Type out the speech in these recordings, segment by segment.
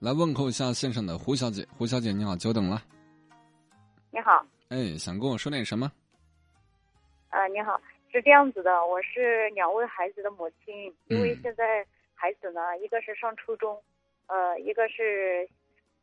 来问候一下线上的胡小姐。胡小姐，你好，久等了。你好。哎，想跟我说点什么？啊，你好，是这样子的，我是两位孩子的母亲，因为现在孩子呢，一个是上初中，呃，一个是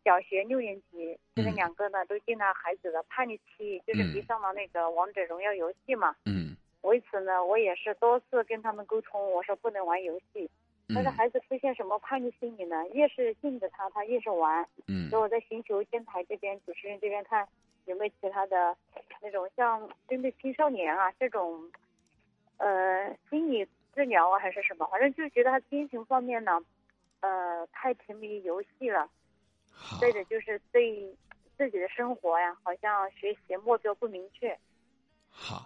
小学六年级，现在两个呢都进了孩子的叛逆期，就是迷上了那个王者荣耀游戏嘛。嗯。为此呢，我也是多次跟他们沟通，我说不能玩游戏。但是孩子出现什么叛逆心理呢？越是禁止他，他越是玩。嗯。所以我在寻求电台这边主持人这边看有没有其他的那种像针对青少年啊这种，呃，心理治疗啊还是什么？反正就是觉得他精神方面呢，呃，太沉迷于游戏了。再者就是对自己的生活呀，好像学习目标不明确。好。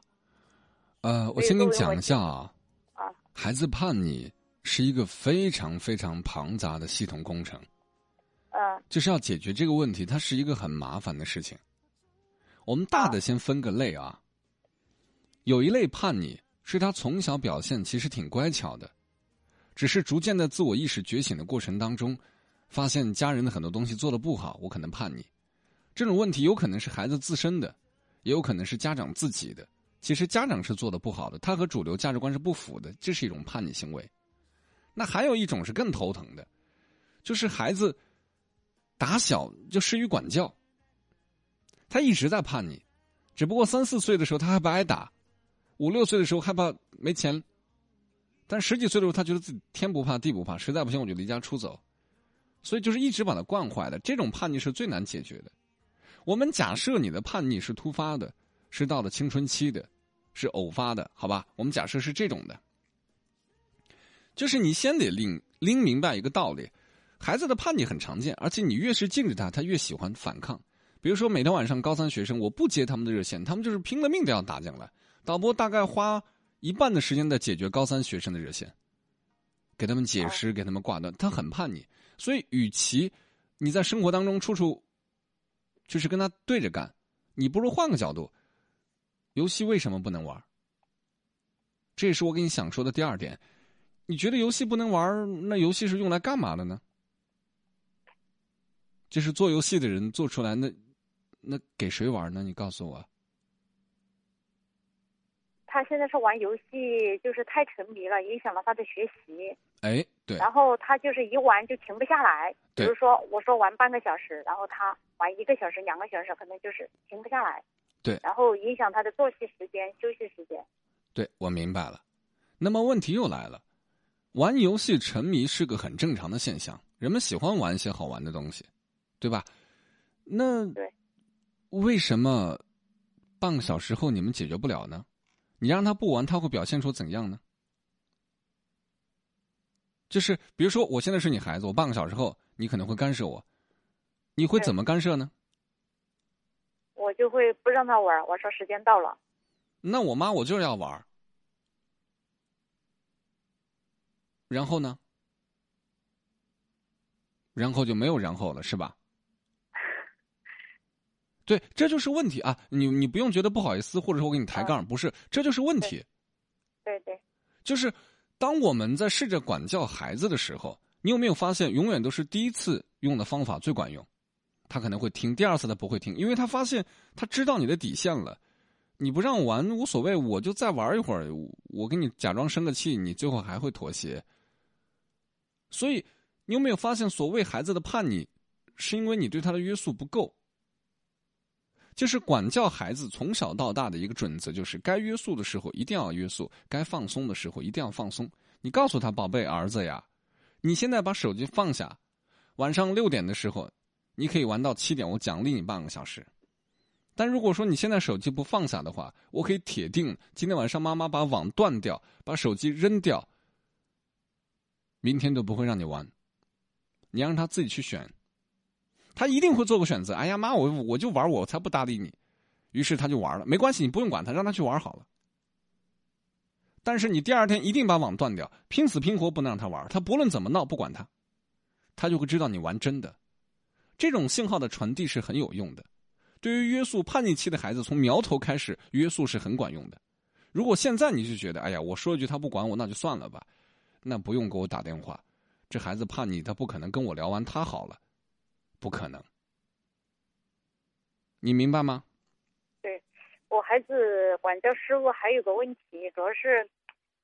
呃，我先跟你讲一下啊，啊，孩子叛逆是一个非常非常庞杂的系统工程，嗯，就是要解决这个问题，它是一个很麻烦的事情。我们大的先分个类啊，有一类叛逆是他从小表现其实挺乖巧的，只是逐渐的自我意识觉醒的过程当中，发现家人的很多东西做的不好，我可能叛逆。这种问题有可能是孩子自身的，也有可能是家长自己的。其实家长是做的不好的，他和主流价值观是不符的，这是一种叛逆行为。那还有一种是更头疼的，就是孩子打小就失于管教，他一直在叛逆，只不过三四岁的时候他害怕挨打，五六岁的时候害怕没钱，但十几岁的时候他觉得自己天不怕地不怕，实在不行我就离家出走，所以就是一直把他惯坏的。这种叛逆是最难解决的。我们假设你的叛逆是突发的。是到了青春期的，是偶发的，好吧？我们假设是这种的，就是你先得拎拎明白一个道理：孩子的叛逆很常见，而且你越是禁止他，他越喜欢反抗。比如说，每天晚上高三学生，我不接他们的热线，他们就是拼了命的要打进来。导播大概花一半的时间在解决高三学生的热线，给他们解释，给他们挂断。他很叛逆，所以与其你在生活当中处处就是跟他对着干，你不如换个角度。游戏为什么不能玩？这也是我跟你想说的第二点。你觉得游戏不能玩，那游戏是用来干嘛的呢？就是做游戏的人做出来，那那给谁玩呢？你告诉我。他现在是玩游戏，就是太沉迷了，影响了他的学习。哎，对。然后他就是一玩就停不下来。比如说，我说玩半个小时，然后他玩一个小时、两个小时，可能就是停不下来。对，然后影响他的作息时间、休息时间。对，我明白了。那么问题又来了，玩游戏沉迷是个很正常的现象，人们喜欢玩一些好玩的东西，对吧？那对，为什么半个小时后你们解决不了呢？你让他不玩，他会表现出怎样呢？就是比如说，我现在是你孩子，我半个小时后你可能会干涉我，你会怎么干涉呢？我就会不让他玩，我说时间到了。那我妈我就是要玩，然后呢？然后就没有然后了，是吧？对，这就是问题啊！你你不用觉得不好意思，或者说我给你抬杠，不是，这就是问题。对对。就是当我们在试着管教孩子的时候，你有没有发现，永远都是第一次用的方法最管用？他可能会听，第二次他不会听，因为他发现他知道你的底线了。你不让我玩无所谓，我就再玩一会儿，我给你假装生个气，你最后还会妥协。所以，你有没有发现，所谓孩子的叛逆，是因为你对他的约束不够。就是管教孩子从小到大的一个准则，就是该约束的时候一定要约束，该放松的时候一定要放松。你告诉他，宝贝儿子呀，你现在把手机放下，晚上六点的时候。你可以玩到七点，我奖励你半个小时。但如果说你现在手机不放下的话，我可以铁定今天晚上妈妈把网断掉，把手机扔掉，明天都不会让你玩。你让他自己去选，他一定会做个选择。哎呀妈，我我就玩，我才不搭理你。于是他就玩了，没关系，你不用管他，让他去玩好了。但是你第二天一定把网断掉，拼死拼活不能让他玩。他不论怎么闹，不管他，他就会知道你玩真的。这种信号的传递是很有用的，对于约束叛逆期的孩子，从苗头开始约束是很管用的。如果现在你就觉得，哎呀，我说一句他不管我，那就算了吧，那不用给我打电话。这孩子怕你，他不可能跟我聊完他好了，不可能。你明白吗？对，我孩子管教失误还有个问题，主要是，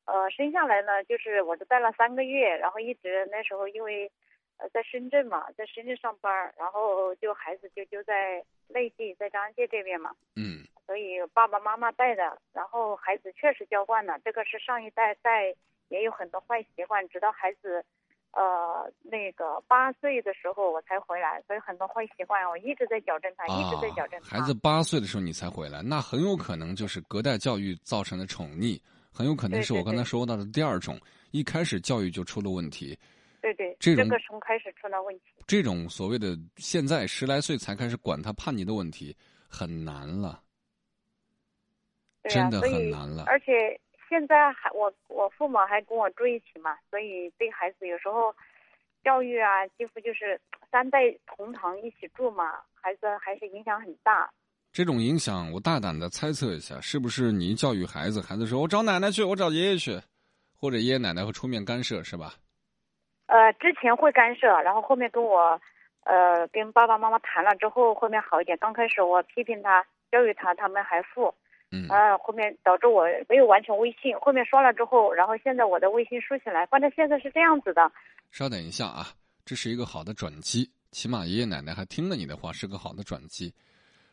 呃，生下来呢，就是我都带了三个月，然后一直那时候因为，呃，在深圳嘛，在深圳上班，然后就孩子就就在内地，在张家界这边嘛。嗯。所以爸爸妈妈带的，然后孩子确实娇惯了，这个是上一代带也有很多坏习惯，直到孩子。呃，那个八岁的时候我才回来，所以很多坏习惯我一直在矫正他，一直在矫正他。孩子八岁的时候你才回来，那很有可能就是隔代教育造成的宠溺，很有可能是我刚才说到的第二种，一开始教育就出了问题。对对，这个从开始出了问题。这种所谓的现在十来岁才开始管他叛逆的问题很难了，真的很难了，而且。现在还我我父母还跟我住一起嘛，所以对孩子有时候教育啊，几乎就是三代同堂一起住嘛，孩子还是影响很大。这种影响，我大胆的猜测一下，是不是你教育孩子，孩子说我找奶奶去，我找爷爷去，或者爷爷奶奶会出面干涉，是吧？呃，之前会干涉，然后后面跟我呃跟爸爸妈妈谈了之后，后面好一点。刚开始我批评他，教育他，他们还负。嗯啊，后面导致我没有完成微信，后面刷了之后，然后现在我的微信竖起来，反正现在是这样子的。稍等一下啊，这是一个好的转机，起码爷爷奶奶还听了你的话，是个好的转机。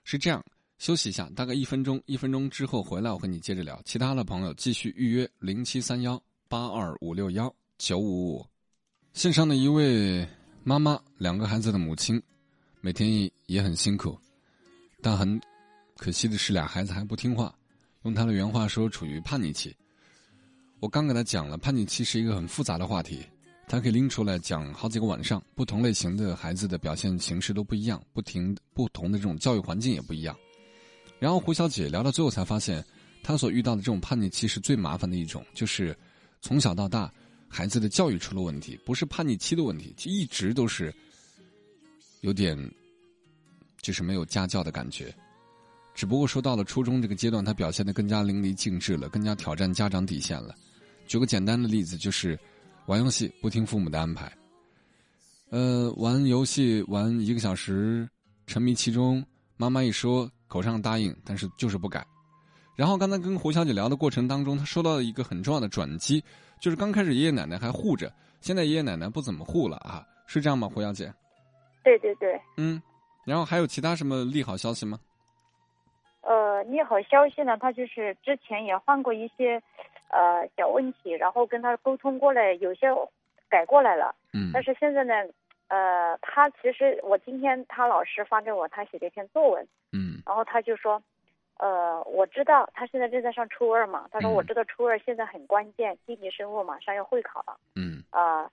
是这样，休息一下，大概一分钟，一分钟之后回来，我和你接着聊。其他的朋友继续预约零七三幺八二五六幺九五五。线上的一位妈妈，两个孩子的母亲，每天也很辛苦，但很。可惜的是，俩孩子还不听话。用他的原话说，处于叛逆期。我刚给他讲了，叛逆期是一个很复杂的话题，他可以拎出来讲好几个晚上。不同类型的孩子的表现形式都不一样，不停不同的这种教育环境也不一样。然后胡小姐聊到最后才发现，她所遇到的这种叛逆期是最麻烦的一种，就是从小到大孩子的教育出了问题，不是叛逆期的问题，就一直都是有点就是没有家教的感觉。只不过说到了初中这个阶段，他表现的更加淋漓尽致了，更加挑战家长底线了。举个简单的例子，就是玩游戏不听父母的安排。呃，玩游戏玩一个小时，沉迷其中，妈妈一说口上答应，但是就是不改。然后刚才跟胡小姐聊的过程当中，她说到了一个很重要的转机，就是刚开始爷爷奶奶还护着，现在爷爷奶奶不怎么护了啊，是这样吗，胡小姐？对对对。嗯，然后还有其他什么利好消息吗？呃，利好消息呢，他就是之前也犯过一些，呃，小问题，然后跟他沟通过来，有些改过来了。嗯。但是现在呢，呃，他其实我今天他老师发给我他写的一篇作文。嗯。然后他就说，呃，我知道他现在正在上初二嘛，他说我知道初二现在很关键，地理生物马上要会考了。嗯。啊，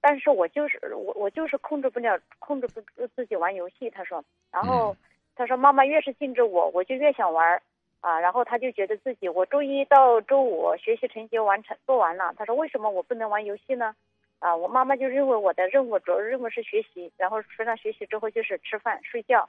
但是我就是我我就是控制不了，控制不住自己玩游戏。他说，然后。他说：“妈妈越是禁止我，我就越想玩儿，啊，然后他就觉得自己我周一到周五学习成绩完成做完了。他说为什么我不能玩游戏呢？啊，我妈妈就认为我的任务主要任务是学习，然后除了学习之后就是吃饭睡觉，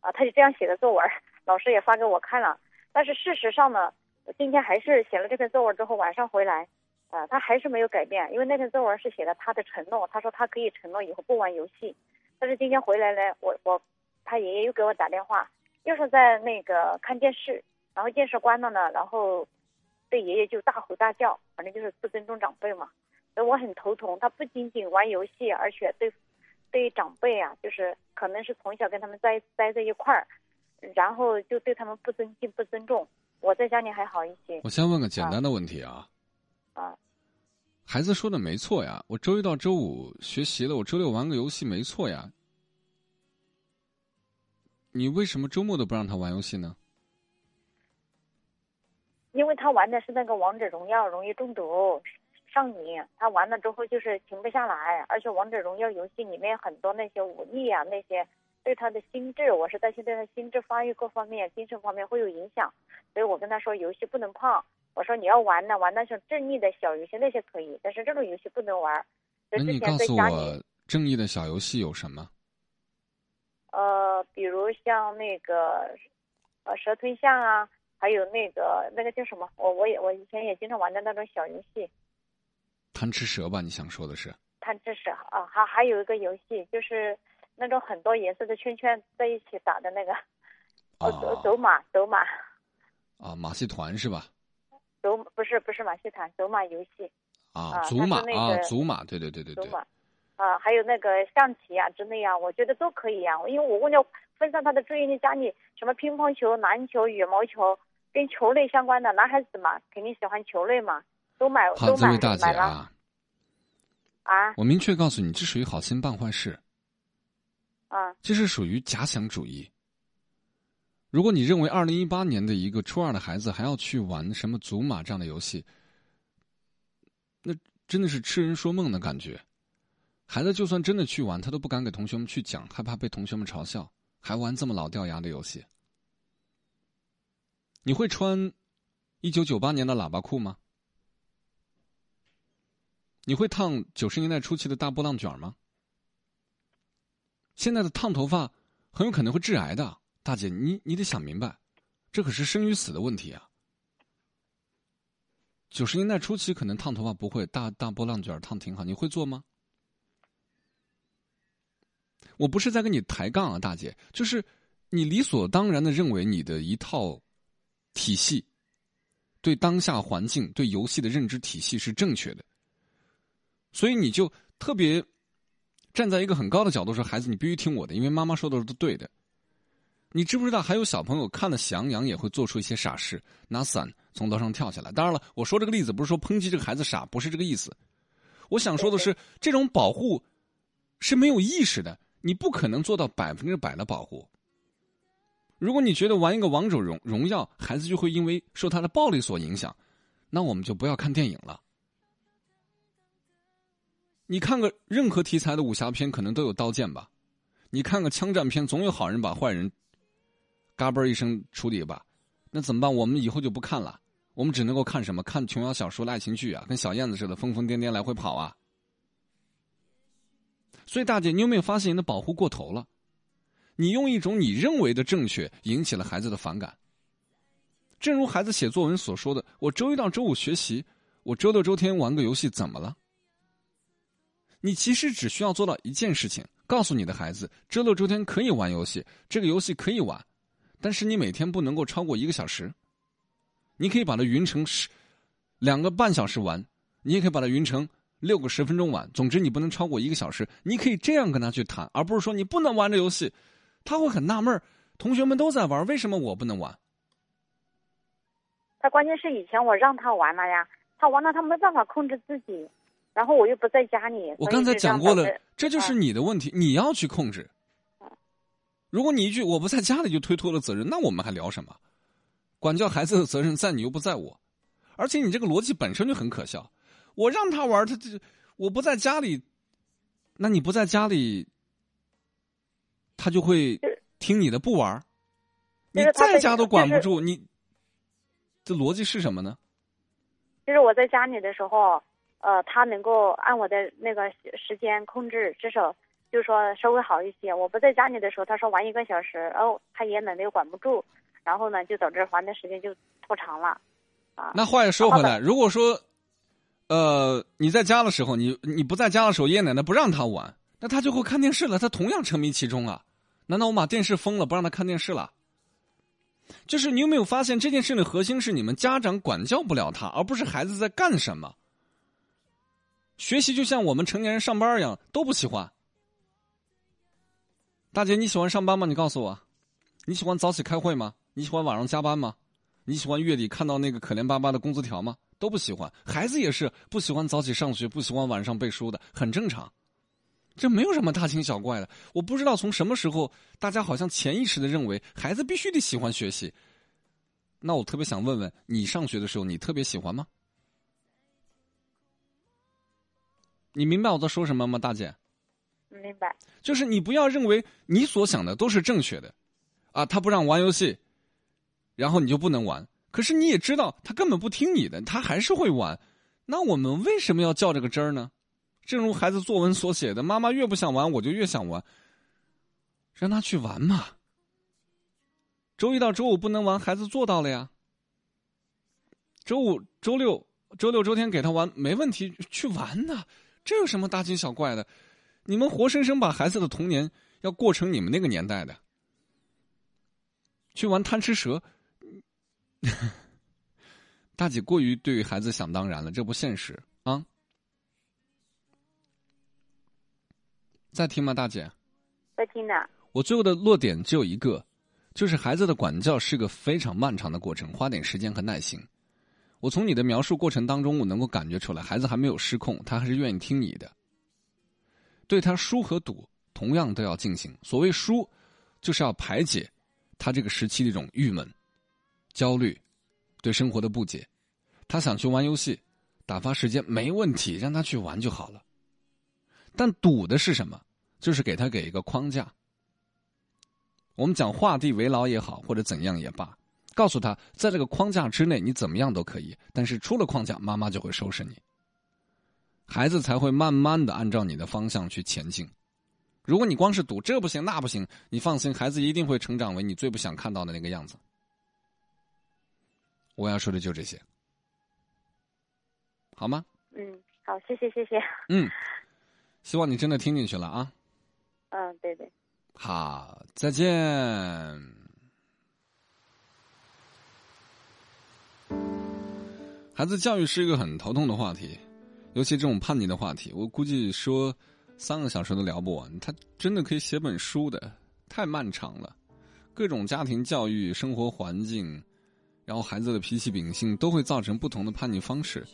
啊，他就这样写的作文，老师也发给我看了。但是事实上呢，今天还是写了这篇作文之后晚上回来，啊，他还是没有改变，因为那篇作文是写的他的承诺，他说他可以承诺以后不玩游戏，但是今天回来呢，我我。”他爷爷又给我打电话，又是在那个看电视，然后电视关了呢，然后对爷爷就大吼大叫，反正就是不尊重长辈嘛，所以我很头疼。他不仅仅玩游戏，而且对对长辈啊，就是可能是从小跟他们在待在一块儿，然后就对他们不尊敬、不尊重。我在家里还好一些。我先问个简单的问题啊，啊，孩子说的没错呀，我周一到周五学习了，我周六玩个游戏没错呀。你为什么周末都不让他玩游戏呢？因为他玩的是那个王者荣耀，容易中毒上瘾。他玩了之后就是停不下来，而且王者荣耀游戏里面很多那些武力啊，那些对他的心智，我是担心对他心智发育各方面、精神方面会有影响。所以我跟他说，游戏不能碰。我说你要玩呢，玩那种正义的小游戏那些可以，但是这种游戏不能玩。那你告诉我，正义的小游戏有什么？呃，比如像那个，呃，蛇吞象啊，还有那个那个叫什么？我我也我以前也经常玩的那种小游戏。贪吃蛇吧？你想说的是？贪吃蛇啊，还还有一个游戏就是，那种很多颜色的圈圈在一起打的那个，哦，走啊走马走马啊，马戏团是吧？走不是不是马戏团走马游戏啊，啊祖马啊，祖马，对对对对对，走马啊，还有那个象棋啊之类啊，我觉得都可以啊，因为我为了分散他的注意力，家里什么乒乓球、篮球、羽毛球跟球类相关的，男孩子嘛肯定喜欢球类嘛，都买好，都买这位大姐买了啊，啊我明确告诉你，这属于好心办坏事，啊这是属于假想主义。如果你认为二零一八年的一个初二的孩子还要去玩什么祖玛这样的游戏，那真的是痴人说梦的感觉。孩子就算真的去玩，他都不敢给同学们去讲，害怕被同学们嘲笑，还玩这么老掉牙的游戏。你会穿一九九八年的喇叭裤吗？你会烫九十年代初期的大波浪卷吗？现在的烫头发很有可能会致癌的，大姐，你你得想明白，这可是生与死的问题啊。九十年代初期可能烫头发不会，大大波浪卷烫挺好，你会做吗？我不是在跟你抬杠啊，大姐，就是你理所当然的认为你的一套体系，对当下环境、对游戏的认知体系是正确的，所以你就特别站在一个很高的角度说：“孩子，你必须听我的，因为妈妈说的都是对的。”你知不知道还有小朋友看了《喜羊羊》也会做出一些傻事，拿伞从楼上跳下来？当然了，我说这个例子不是说抨击这个孩子傻，不是这个意思。我想说的是，这种保护是没有意识的，你不可能做到百分之百的保护。如果你觉得玩一个王者荣荣耀，孩子就会因为受他的暴力所影响，那我们就不要看电影了。你看个任何题材的武侠片，可能都有刀剑吧？你看个枪战片，总有好人把坏人嘎嘣一声处理吧？那怎么办？我们以后就不看了，我们只能够看什么？看琼瑶小说、爱情剧啊，跟小燕子似的疯疯癫癫来回跑啊。所以，大姐，你有没有发现你的保护过头了？你用一种你认为的正确引起了孩子的反感。正如孩子写作文所说的：“我周一到周五学习，我周六周天玩个游戏，怎么了？”你其实只需要做到一件事情：告诉你的孩子，周六周天可以玩游戏，这个游戏可以玩，但是你每天不能够超过一个小时。你可以把它匀成十两个半小时玩，你也可以把它匀成六个十分钟玩。总之，你不能超过一个小时。你可以这样跟他去谈，而不是说你不能玩这游戏。他会很纳闷儿同学们都在玩，为什么我不能玩？他关键是以前我让他玩了呀，他玩了他没办法控制自己，然后我又不在家里。我刚才讲过了这就是你的问题，你要去控制。如果你一句我不在家里就推脱了责任，那我们还聊什么？管教孩子的责任在你又不在我，而且你这个逻辑本身就很可笑。我让他玩，他这我不在家里，那你不在家里，他就会听你的不玩。你在在家都管不住，你这逻辑是什么呢？就是我在家里的时候，呃，他能够按我的那个时间控制，至少就是说稍微好一些。我不在家里的时候，他说玩一个小时，然后他爷奶奶又管不住，然后呢，就导致玩的时间就拖长了。啊，那话又说回来，如果说，呃，你在家的时候，你你不在家的时候，爷爷奶奶不让他玩，那他就会看电视了，他同样沉迷其中啊。难道我把电视封了，不让他看电视了？就是你有没有发现这件事的核心是你们家长管教不了他，而不是孩子在干什么？学习就像我们成年人上班一样，都不喜欢。大姐，你喜欢上班吗？你告诉我，你喜欢早起开会吗？你喜欢晚上加班吗？你喜欢月底看到那个可怜巴巴的工资条吗？都不喜欢。孩子也是不喜欢早起上学，不喜欢晚上背书的，很正常。这没有什么大惊小怪的。我不知道从什么时候，大家好像潜意识的认为孩子必须得喜欢学习。那我特别想问问你，上学的时候你特别喜欢吗？你明白我在说什么吗，大姐？明白。就是你不要认为你所想的都是正确的，啊，他不让玩游戏，然后你就不能玩。可是你也知道他根本不听你的，他还是会玩。那我们为什么要较这个真儿呢？正如孩子作文所写的：“妈妈越不想玩，我就越想玩。”让他去玩嘛。周一到周五不能玩，孩子做到了呀。周五、周六、周六、周天给他玩没问题，去玩呐，这有什么大惊小怪的？你们活生生把孩子的童年要过成你们那个年代的，去玩贪吃蛇。大姐过于对孩子想当然了，这不现实啊！在听吗，大姐？在听呢。我最后的落点只有一个，就是孩子的管教是个非常漫长的过程，花点时间和耐心。我从你的描述过程当中，我能够感觉出来，孩子还没有失控，他还是愿意听你的。对他输和赌同样都要进行。所谓输，就是要排解他这个时期的一种郁闷、焦虑。对生活的不解，他想去玩游戏，打发时间没问题，让他去玩就好了。但赌的是什么？就是给他给一个框架。我们讲画地为牢也好，或者怎样也罢，告诉他，在这个框架之内，你怎么样都可以。但是出了框架，妈妈就会收拾你。孩子才会慢慢的按照你的方向去前进。如果你光是赌这不行那不行，你放心，孩子一定会成长为你最不想看到的那个样子。我要说的就这些，好吗？嗯，好，谢谢，谢谢。嗯，希望你真的听进去了啊。嗯，对对。好，再见。孩子教育是一个很头痛的话题，尤其这种叛逆的话题，我估计说三个小时都聊不完。他真的可以写本书的，太漫长了，各种家庭教育、生活环境。然后孩子的脾气秉性都会造成不同的叛逆方式，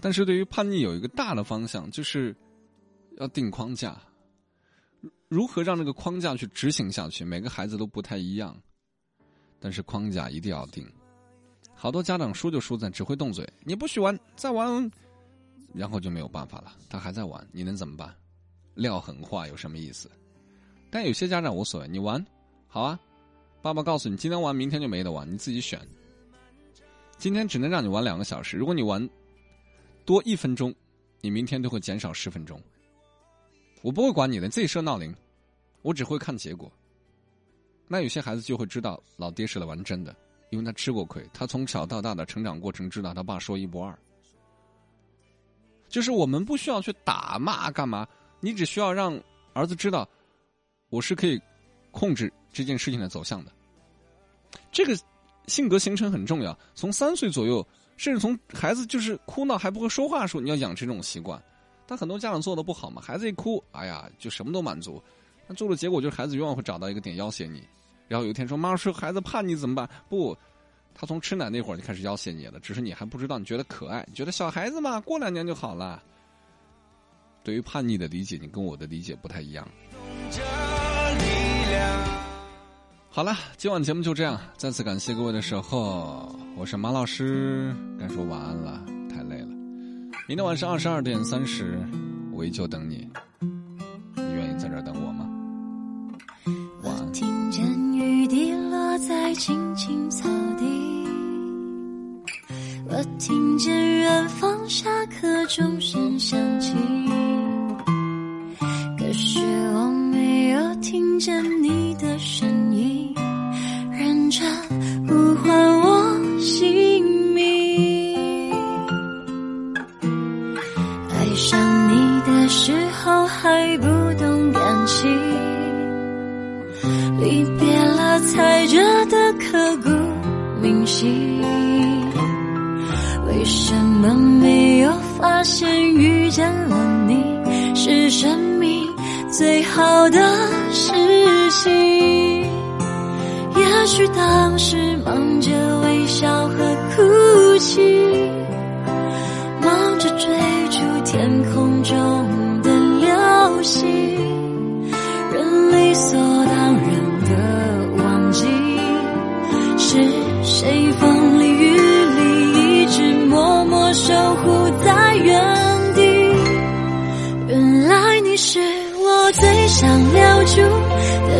但是对于叛逆有一个大的方向，就是要定框架。如何让这个框架去执行下去？每个孩子都不太一样，但是框架一定要定。好多家长输就输在只会动嘴，你不许玩，再玩，然后就没有办法了。他还在玩，你能怎么办？撂狠话有什么意思？但有些家长无所谓，你玩好啊，爸爸告诉你，今天玩，明天就没得玩，你自己选。今天只能让你玩两个小时，如果你玩多一分钟，你明天都会减少十分钟。我不会管你的，自己设闹铃，我只会看结果。那有些孩子就会知道老爹是来玩真的，因为他吃过亏，他从小到大的成长过程知道他爸说一不二。就是我们不需要去打骂干嘛，你只需要让儿子知道，我是可以控制这件事情的走向的。这个。性格形成很重要，从三岁左右，甚至从孩子就是哭闹还不会说话的时候，你要养成这种习惯。但很多家长做的不好嘛，孩子一哭，哎呀，就什么都满足。那做的结果就是孩子永远会找到一个点要挟你。然后有一天说：“妈妈说孩子叛逆怎么办？”不，他从吃奶那会儿就开始要挟你了，只是你还不知道。你觉得可爱，觉得小孩子嘛，过两年就好了。对于叛逆的理解，你跟我的理解不太一样。好了，今晚节目就这样。再次感谢各位的守候，我是马老师，该说晚安了，太累了。明天晚上二十二点三十，我依旧等你。你愿意在这等我吗？晚安。听见雨滴落在青青草地，我听见远方下课钟声响起，最好的事情？也许当时忙着微笑和哭泣，